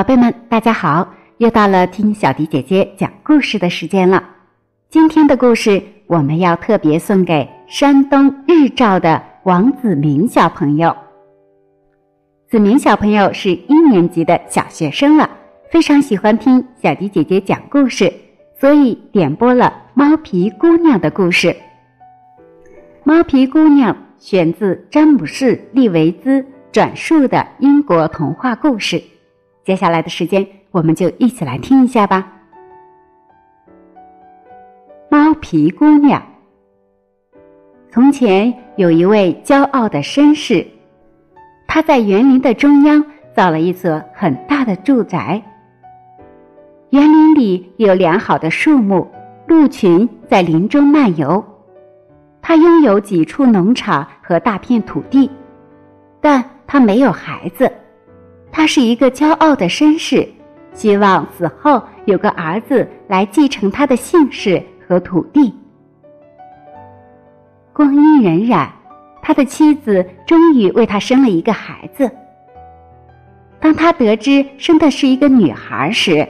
宝贝们，大家好！又到了听小迪姐姐讲故事的时间了。今天的故事我们要特别送给山东日照的王子明小朋友。子明小朋友是一年级的小学生了，非常喜欢听小迪姐姐讲故事，所以点播了《猫皮姑娘》的故事。《猫皮姑娘》选自詹姆士·利维兹转述的英国童话故事。接下来的时间，我们就一起来听一下吧。猫皮姑娘。从前有一位骄傲的绅士，他在园林的中央造了一所很大的住宅。园林里有良好的树木，鹿群在林中漫游。他拥有几处农场和大片土地，但他没有孩子。他是一个骄傲的绅士，希望死后有个儿子来继承他的姓氏和土地。光阴荏苒，他的妻子终于为他生了一个孩子。当他得知生的是一个女孩时，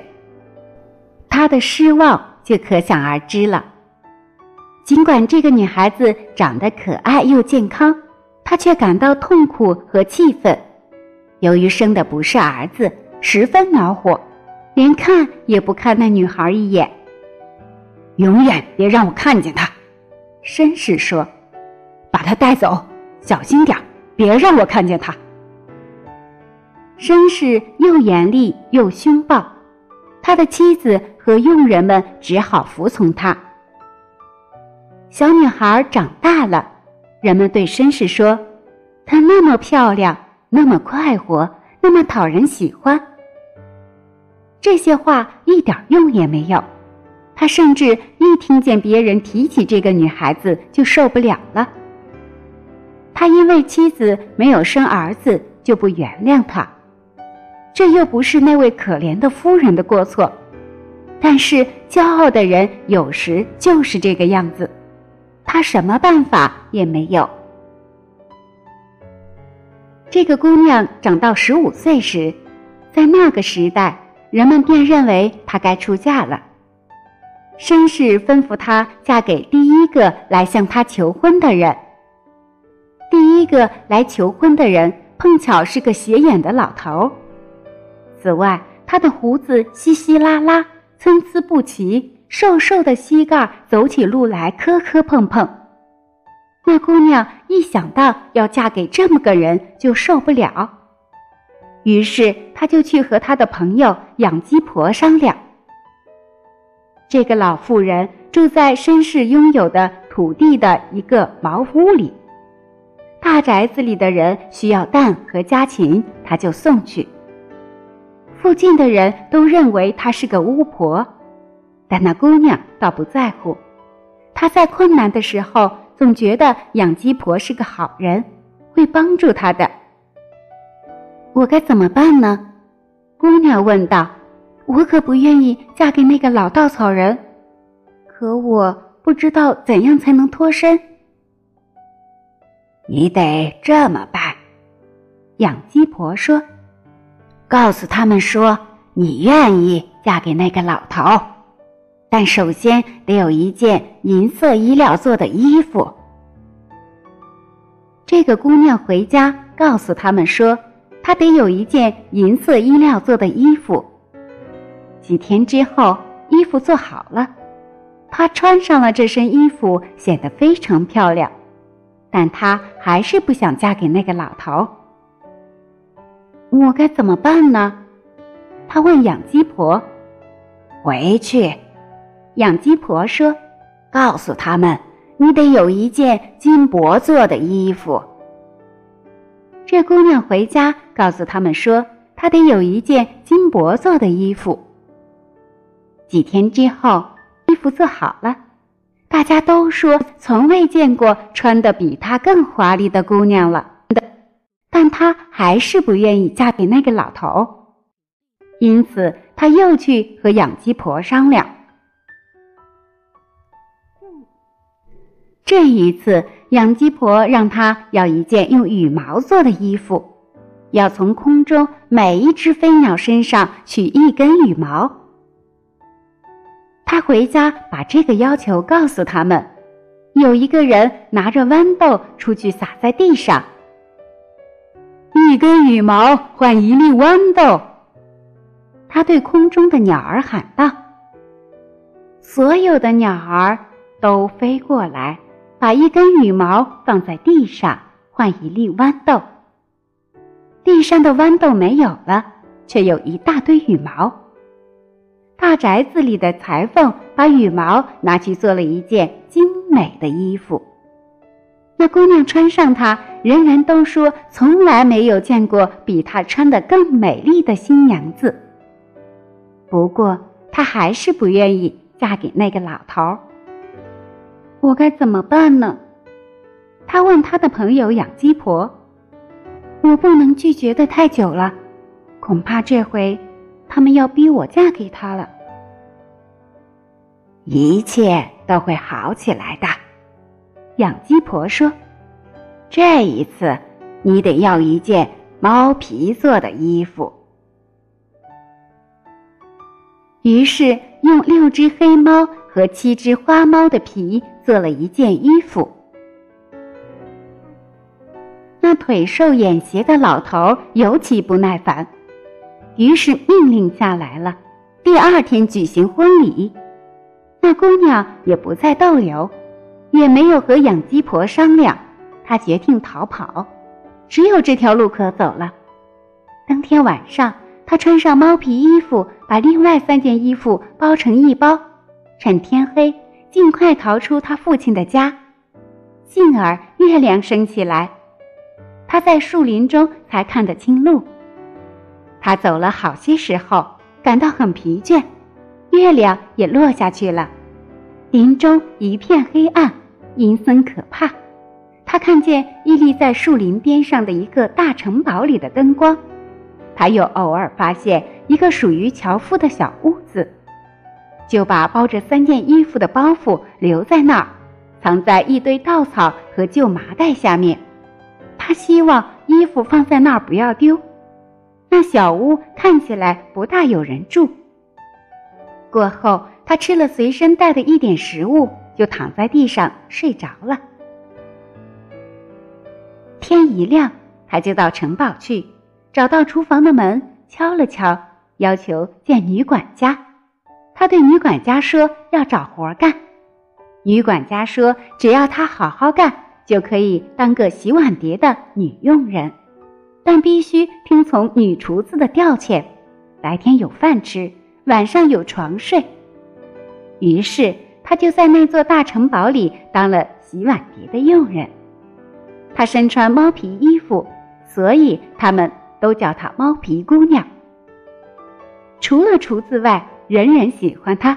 他的失望就可想而知了。尽管这个女孩子长得可爱又健康，他却感到痛苦和气愤。由于生的不是儿子，十分恼火，连看也不看那女孩一眼。永远别让我看见她，绅士说：“把她带走，小心点别让我看见她。”绅士又严厉又凶暴，他的妻子和佣人们只好服从他。小女孩长大了，人们对绅士说：“她那么漂亮。”那么快活，那么讨人喜欢。这些话一点用也没有。他甚至一听见别人提起这个女孩子就受不了了。他因为妻子没有生儿子就不原谅他，这又不是那位可怜的夫人的过错。但是骄傲的人有时就是这个样子，他什么办法也没有。这个姑娘长到十五岁时，在那个时代，人们便认为她该出嫁了。绅士吩咐她嫁给第一个来向她求婚的人。第一个来求婚的人碰巧是个斜眼的老头。此外，他的胡子稀稀拉拉，参差不齐，瘦瘦的膝盖走起路来磕磕碰碰。那姑娘一想到要嫁给这么个人，就受不了。于是，她就去和她的朋友养鸡婆商量。这个老妇人住在绅士拥有的土地的一个茅屋里，大宅子里的人需要蛋和家禽，她就送去。附近的人都认为她是个巫婆，但那姑娘倒不在乎。她在困难的时候。总觉得养鸡婆是个好人，会帮助他的。我该怎么办呢？姑娘问道。我可不愿意嫁给那个老稻草人，可我不知道怎样才能脱身。你得这么办，养鸡婆说：“告诉他们说你愿意嫁给那个老头。”但首先得有一件银色衣料做的衣服。这个姑娘回家告诉他们说，她得有一件银色衣料做的衣服。几天之后，衣服做好了，她穿上了这身衣服，显得非常漂亮。但她还是不想嫁给那个老头。我该怎么办呢？她问养鸡婆。回去。养鸡婆说：“告诉他们，你得有一件金箔做的衣服。”这姑娘回家告诉他们说：“她得有一件金箔做的衣服。”几天之后，衣服做好了，大家都说从未见过穿的比她更华丽的姑娘了。但她还是不愿意嫁给那个老头，因此她又去和养鸡婆商量。这一次，养鸡婆让他要一件用羽毛做的衣服，要从空中每一只飞鸟身上取一根羽毛。他回家把这个要求告诉他们。有一个人拿着豌豆出去撒在地上，一根羽毛换一粒豌豆。他对空中的鸟儿喊道：“所有的鸟儿都飞过来，把一根羽毛放在地上换一粒豌豆。地上的豌豆没有了，却有一大堆羽毛。大宅子里的裁缝把羽毛拿去做了一件。”精美的衣服，那姑娘穿上它，人人都说从来没有见过比她穿的更美丽的新娘子。不过，她还是不愿意嫁给那个老头儿。我该怎么办呢？他问他的朋友养鸡婆：“我不能拒绝的太久了，恐怕这回他们要逼我嫁给他了。”一切。都会好起来的，养鸡婆说：“这一次，你得要一件猫皮做的衣服。”于是，用六只黑猫和七只花猫的皮做了一件衣服。那腿瘦眼斜的老头尤其不耐烦，于是命令下来了：第二天举行婚礼。那姑娘也不再逗留，也没有和养鸡婆商量，她决定逃跑，只有这条路可走了。当天晚上，她穿上猫皮衣服，把另外三件衣服包成一包，趁天黑尽快逃出他父亲的家。幸而月亮升起来，他在树林中才看得清路。他走了好些时候，感到很疲倦。月亮也落下去了，林中一片黑暗，阴森可怕。他看见屹立在树林边上的一个大城堡里的灯光，他又偶尔发现一个属于樵夫的小屋子，就把包着三件衣服的包袱留在那儿，藏在一堆稻草和旧麻袋下面。他希望衣服放在那儿不要丢。那小屋看起来不大有人住。过后，他吃了随身带的一点食物，就躺在地上睡着了。天一亮，他就到城堡去，找到厨房的门，敲了敲，要求见女管家。他对女管家说要找活干。女管家说，只要他好好干，就可以当个洗碗碟的女佣人，但必须听从女厨子的调遣，白天有饭吃。晚上有床睡，于是他就在那座大城堡里当了洗碗碟的佣人。他身穿猫皮衣服，所以他们都叫她猫皮姑娘。除了厨子外，人人喜欢她。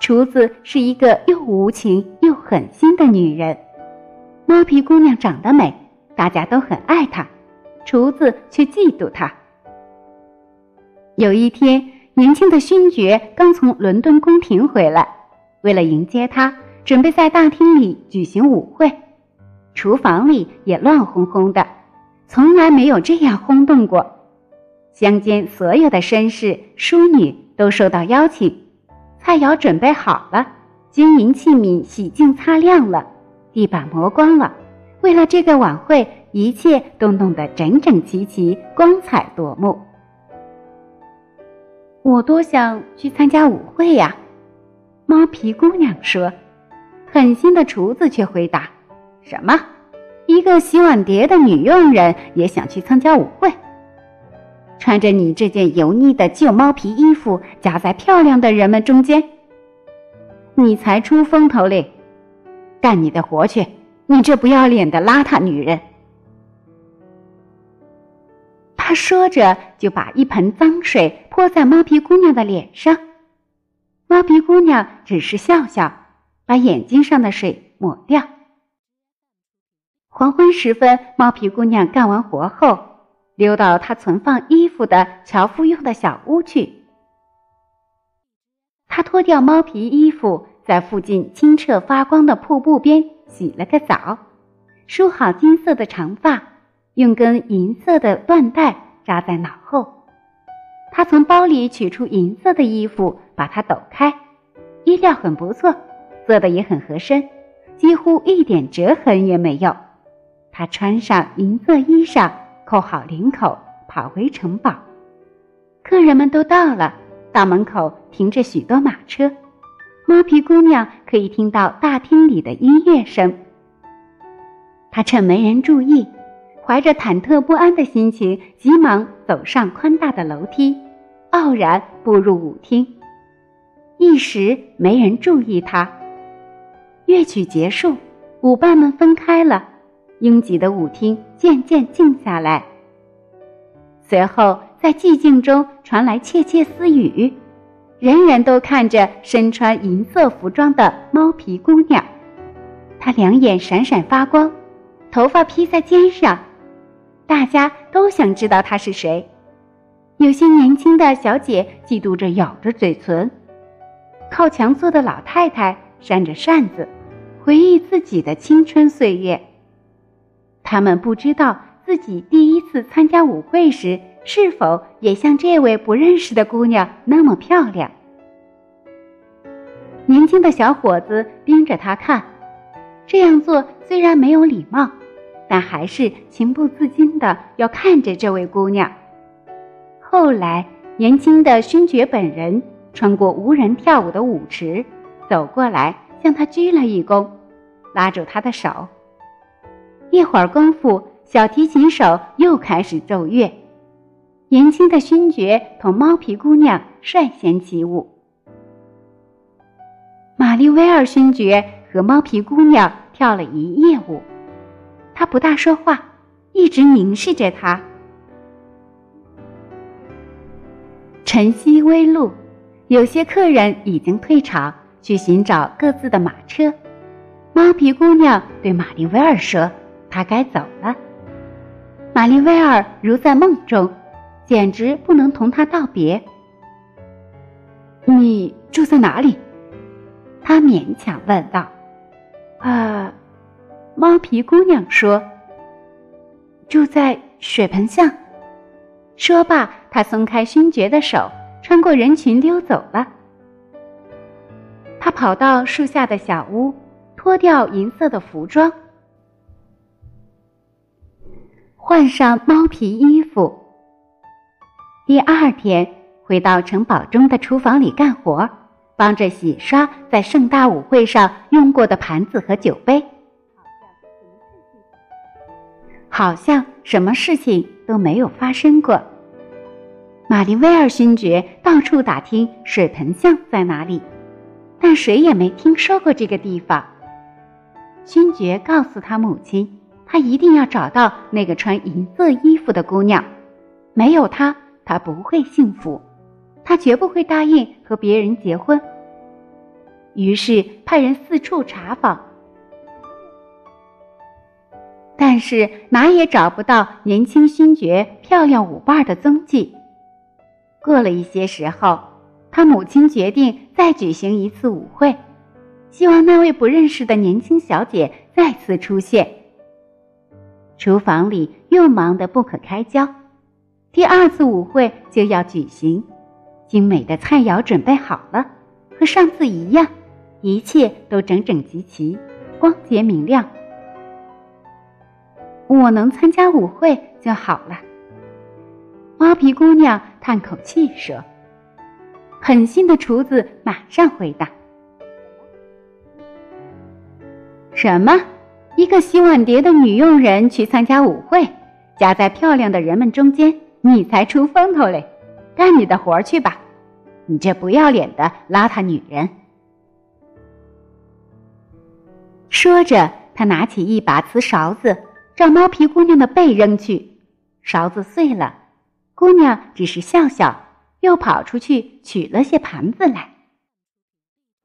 厨子是一个又无情又狠心的女人。猫皮姑娘长得美，大家都很爱她，厨子却嫉妒她。有一天。年轻的勋爵刚从伦敦宫廷回来，为了迎接他，准备在大厅里举行舞会。厨房里也乱哄哄的，从来没有这样轰动过。乡间所有的绅士、淑女都受到邀请，菜肴准备好了，金银器皿洗净擦亮了，地板磨光了。为了这个晚会，一切都弄得整整齐齐、光彩夺目。我多想去参加舞会呀，猫皮姑娘说。狠心的厨子却回答：“什么？一个洗碗碟的女佣人也想去参加舞会？穿着你这件油腻的旧猫皮衣服，夹在漂亮的人们中间，你才出风头嘞！干你的活去，你这不要脸的邋遢女人！”他说着，就把一盆脏水泼在猫皮姑娘的脸上。猫皮姑娘只是笑笑，把眼睛上的水抹掉。黄昏时分，猫皮姑娘干完活后，溜到他存放衣服的樵夫用的小屋去。他脱掉猫皮衣服，在附近清澈发光的瀑布边洗了个澡，梳好金色的长发。用根银色的缎带扎在脑后。他从包里取出银色的衣服，把它抖开，衣料很不错，做的也很合身，几乎一点折痕也没有。他穿上银色衣裳，扣好领口，跑回城堡。客人们都到了，大门口停着许多马车。猫皮姑娘可以听到大厅里的音乐声。她趁没人注意，怀着忐忑不安的心情，急忙走上宽大的楼梯，傲然步入舞厅。一时没人注意她。乐曲结束，舞伴们分开了，拥挤的舞厅渐渐静下来。随后，在寂静中传来窃窃私语。人人都看着身穿银色服装的猫皮姑娘，她两眼闪闪发光，头发披在肩上，大家都想知道她是谁。有些年轻的小姐嫉妒着，咬着嘴唇；靠墙坐的老太太扇着扇子，回忆自己的青春岁月。他们不知道自己第一次参加舞会时。是否也像这位不认识的姑娘那么漂亮？年轻的小伙子盯着她看，这样做虽然没有礼貌，但还是情不自禁的要看着这位姑娘。后来，年轻的勋爵本人穿过无人跳舞的舞池，走过来向他鞠了一躬，拉住他的手。一会儿功夫，小提琴手又开始奏乐。年轻的勋爵同猫皮姑娘率先起舞。玛丽威尔勋爵和猫皮姑娘跳了一夜舞，他不大说话，一直凝视着她。晨曦微露，有些客人已经退场去寻找各自的马车。猫皮姑娘对玛丽威尔说：“她该走了。”玛丽威尔如在梦中。简直不能同他道别。你住在哪里？他勉强问道。啊，猫皮姑娘说：“住在水盆巷。”说罢，他松开勋爵的手，穿过人群溜走了。他跑到树下的小屋，脱掉银色的服装，换上猫皮衣服。第二天，回到城堡中的厨房里干活，帮着洗刷在盛大舞会上用过的盘子和酒杯。好像什么事情都没有发生过。玛丽威尔勋爵到处打听水盆巷在哪里，但谁也没听说过这个地方。勋爵告诉他母亲，他一定要找到那个穿银色衣服的姑娘，没有她。他不会幸福，他绝不会答应和别人结婚。于是派人四处查访，但是哪也找不到年轻勋爵漂亮舞伴的踪迹。过了一些时候，他母亲决定再举行一次舞会，希望那位不认识的年轻小姐再次出现。厨房里又忙得不可开交。第二次舞会就要举行，精美的菜肴准备好了，和上次一样，一切都整整齐齐，光洁明亮。我能参加舞会就好了。猫皮姑娘叹口气说：“狠心的厨子马上回答：‘什么？一个洗碗碟的女佣人去参加舞会，夹在漂亮的人们中间？’”你才出风头嘞，干你的活去吧！你这不要脸的邋遢女人！说着，他拿起一把瓷勺子，照猫皮姑娘的背扔去，勺子碎了。姑娘只是笑笑，又跑出去取了些盘子来。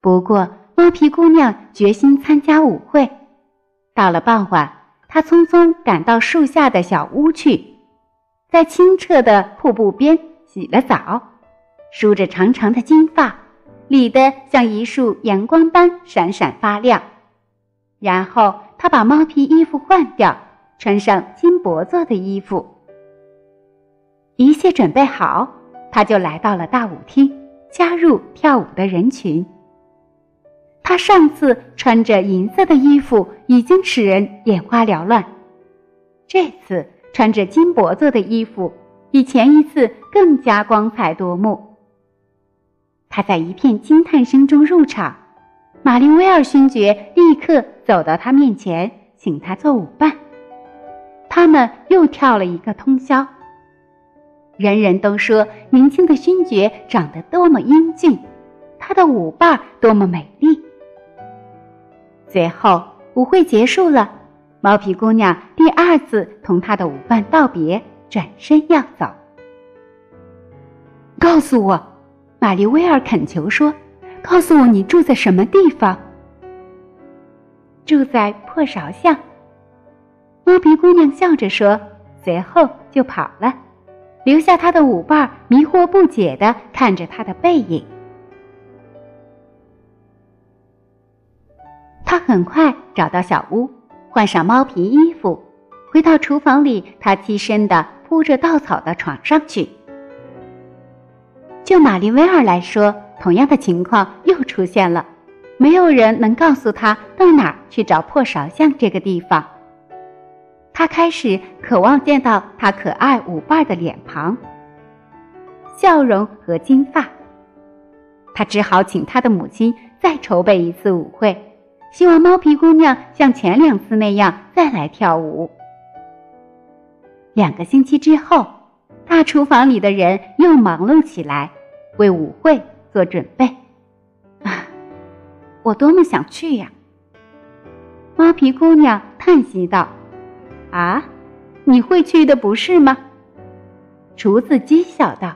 不过，猫皮姑娘决心参加舞会。到了傍晚，他匆匆赶到树下的小屋去。在清澈的瀑布边洗了澡，梳着长长的金发，理得像一束阳光般闪闪发亮。然后他把猫皮衣服换掉，穿上金箔做的衣服。一切准备好，他就来到了大舞厅，加入跳舞的人群。他上次穿着银色的衣服已经使人眼花缭乱，这次穿着金箔做的衣服，比前一次更加光彩夺目。他在一片惊叹声中入场，马林威尔勋爵立刻走到他面前，请他做舞伴。他们又跳了一个通宵。人人都说年轻的勋爵长得多么英俊，他的舞伴多么美丽。最后，舞会结束了，毛皮姑娘第二次同她的舞伴道别，转身要走。告诉我，玛丽威尔恳求说：“告诉我你住在什么地方？”住在破勺巷。猫皮姑娘笑着说，随后就跑了，留下她的舞伴迷惑不解的看着她的背影。他很快找到小屋，换上猫皮衣服，回到厨房里，他栖身的铺着稻草的床上去。就玛丽威尔来说，同样的情况又出现了，没有人能告诉他到哪儿去找破勺巷这个地方。他开始渴望见到他可爱舞伴的脸庞、笑容和金发。他只好请他的母亲再筹备一次舞会。希望猫皮姑娘像前两次那样再来跳舞。两个星期之后，大厨房里的人又忙碌起来，为舞会做准备。啊，我多么想去呀！猫皮姑娘叹息道：“啊，你会去的不是吗？”厨子讥笑道：“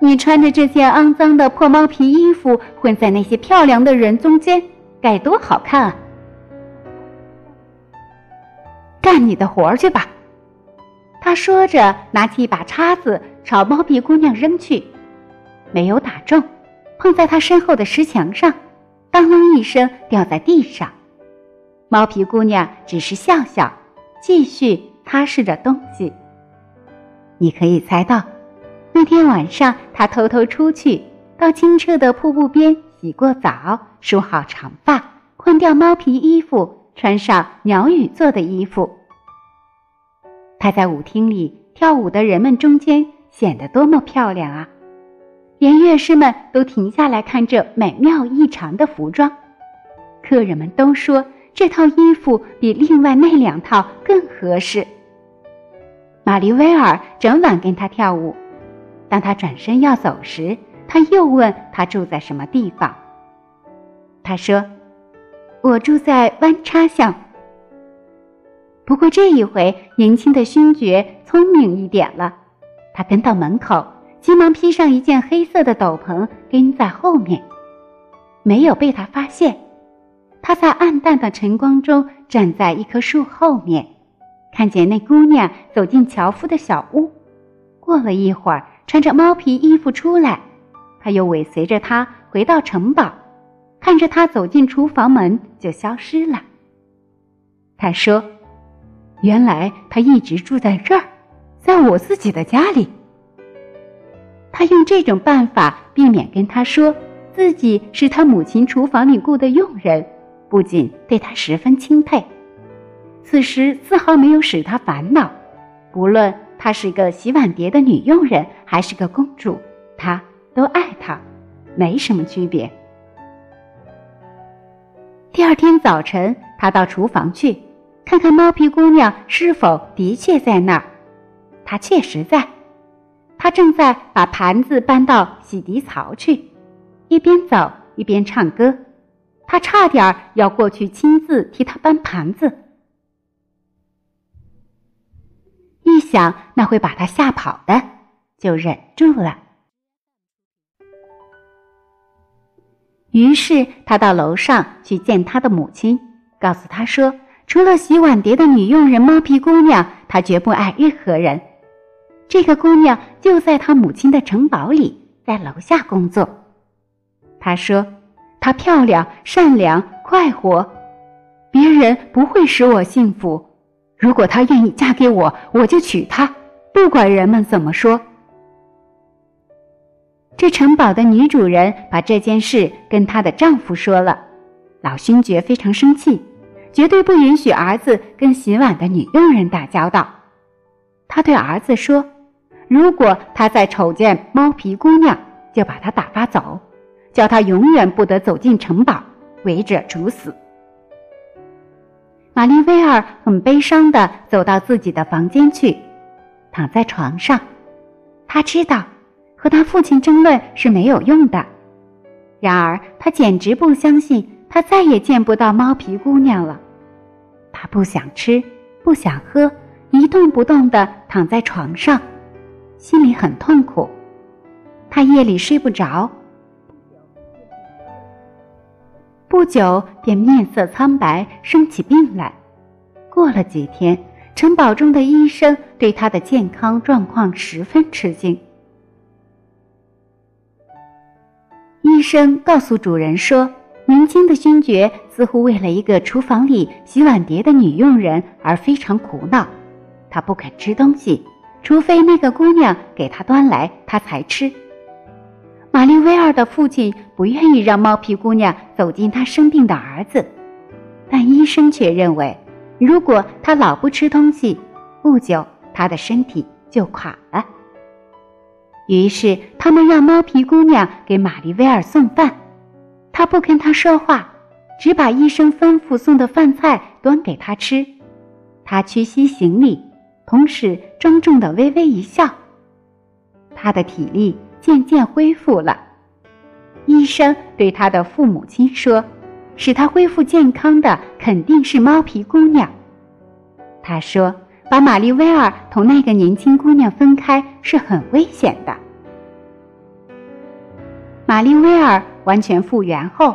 你穿着这件肮脏的破猫皮衣服，混在那些漂亮的人中间。”该多好看啊！干你的活儿去吧，他说着，拿起一把叉子朝猫皮姑娘扔去，没有打中，碰在她身后的石墙上，当啷一声掉在地上。猫皮姑娘只是笑笑，继续擦拭着东西。你可以猜到，那天晚上她偷偷出去，到清澈的瀑布边。洗过澡，梳好长发，换掉猫皮衣服，穿上鸟羽做的衣服。她在舞厅里跳舞的人们中间显得多么漂亮啊！连乐师们都停下来看这美妙异常的服装。客人们都说这套衣服比另外那两套更合适。玛丽威尔整晚跟她跳舞，当她转身要走时。他又问他住在什么地方。他说：“我住在弯叉巷。”不过这一回，年轻的勋爵聪明一点了。他跟到门口，急忙披上一件黑色的斗篷，跟在后面，没有被他发现。他在暗淡的晨光中站在一棵树后面，看见那姑娘走进樵夫的小屋。过了一会儿，穿着猫皮衣服出来。他又尾随着他回到城堡，看着他走进厨房门就消失了。他说：“原来他一直住在这儿，在我自己的家里。”他用这种办法避免跟他说自己是他母亲厨房里雇的佣人，不仅对他十分钦佩，此时丝毫没有使他烦恼。不论她是个洗碗碟的女佣人，还是个公主，他。都爱他，没什么区别。第二天早晨，他到厨房去，看看猫皮姑娘是否的确在那儿。她确实在，她正在把盘子搬到洗涤槽去，一边走一边唱歌。他差点要过去亲自替她搬盘子，一想那会把她吓跑的，就忍住了。于是他到楼上去见他的母亲，告诉他说：“除了洗碗碟的女佣人猫皮姑娘，他绝不爱任何人。这个姑娘就在他母亲的城堡里，在楼下工作。”他说：“她漂亮、善良、快活，别人不会使我幸福。如果她愿意嫁给我，我就娶她，不管人们怎么说。”这城堡的女主人把这件事跟她的丈夫说了，老勋爵非常生气，绝对不允许儿子跟洗碗的女佣人打交道。他对儿子说：“如果他再瞅见猫皮姑娘，就把她打发走，叫她永远不得走进城堡，违者处死。”玛丽薇儿很悲伤地走到自己的房间去，躺在床上，她知道。和他父亲争论是没有用的。然而，他简直不相信他再也见不到猫皮姑娘了。他不想吃，不想喝，一动不动地躺在床上，心里很痛苦。他夜里睡不着，不久便面色苍白，生起病来。过了几天，城堡中的医生对他的健康状况十分吃惊。医生告诉主人说：“年轻的勋爵似乎为了一个厨房里洗碗碟的女佣人而非常苦恼。他不肯吃东西，除非那个姑娘给他端来，他才吃。”玛丽威尔的父亲不愿意让猫皮姑娘走进他生病的儿子，但医生却认为，如果他老不吃东西，不久他的身体就垮了。于是，他们让猫皮姑娘给玛丽威尔送饭，她不跟他说话，只把医生吩咐送的饭菜端给他吃。他屈膝行礼，同时庄重的微微一笑。他的体力渐渐恢复了。医生对他的父母亲说：“使他恢复健康的肯定是猫皮姑娘。”他说。把玛丽威尔同那个年轻姑娘分开是很危险的。玛丽威尔完全复原后，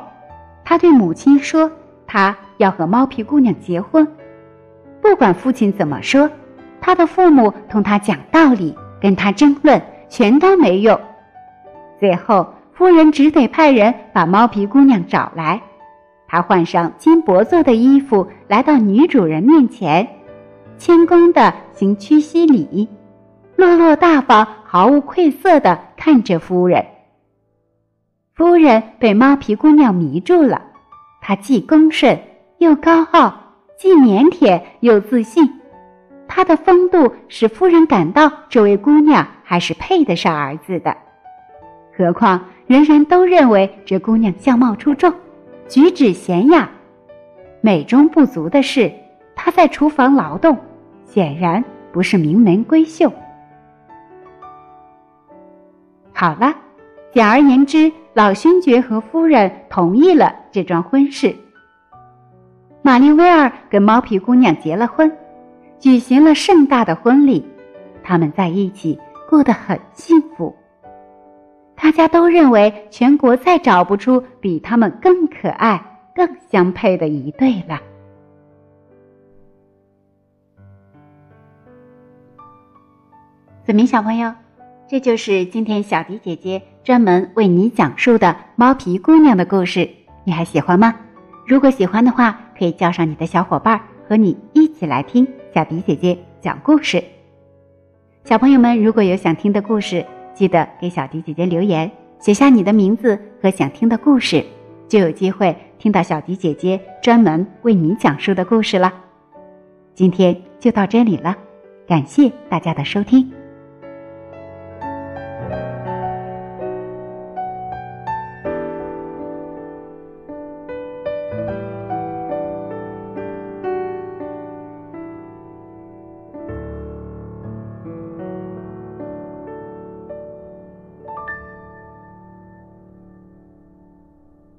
他对母亲说：“他要和猫皮姑娘结婚，不管父亲怎么说，他的父母同他讲道理，跟他争论，全都没用。最后，夫人只得派人把猫皮姑娘找来，她换上金箔做的衣服，来到女主人面前。”谦恭的行屈膝礼，落落大方、毫无愧色的看着夫人。夫人被猫皮姑娘迷住了，她既恭顺又高傲，既腼腆又自信。她的风度使夫人感到这位姑娘还是配得上儿子的。何况人人都认为这姑娘相貌出众，举止娴雅。美中不足的是。他在厨房劳动，显然不是名门闺秀。好了，简而言之，老勋爵和夫人同意了这桩婚事。玛丽威尔跟猫皮姑娘结了婚，举行了盛大的婚礼，他们在一起过得很幸福。大家都认为全国再找不出比他们更可爱、更相配的一对了。子明小朋友，这就是今天小迪姐姐专门为你讲述的猫皮姑娘的故事，你还喜欢吗？如果喜欢的话，可以叫上你的小伙伴和你一起来听小迪姐姐讲故事。小朋友们，如果有想听的故事，记得给小迪姐姐留言，写下你的名字和想听的故事，就有机会听到小迪姐姐专门为你讲述的故事了。今天就到这里了，感谢大家的收听。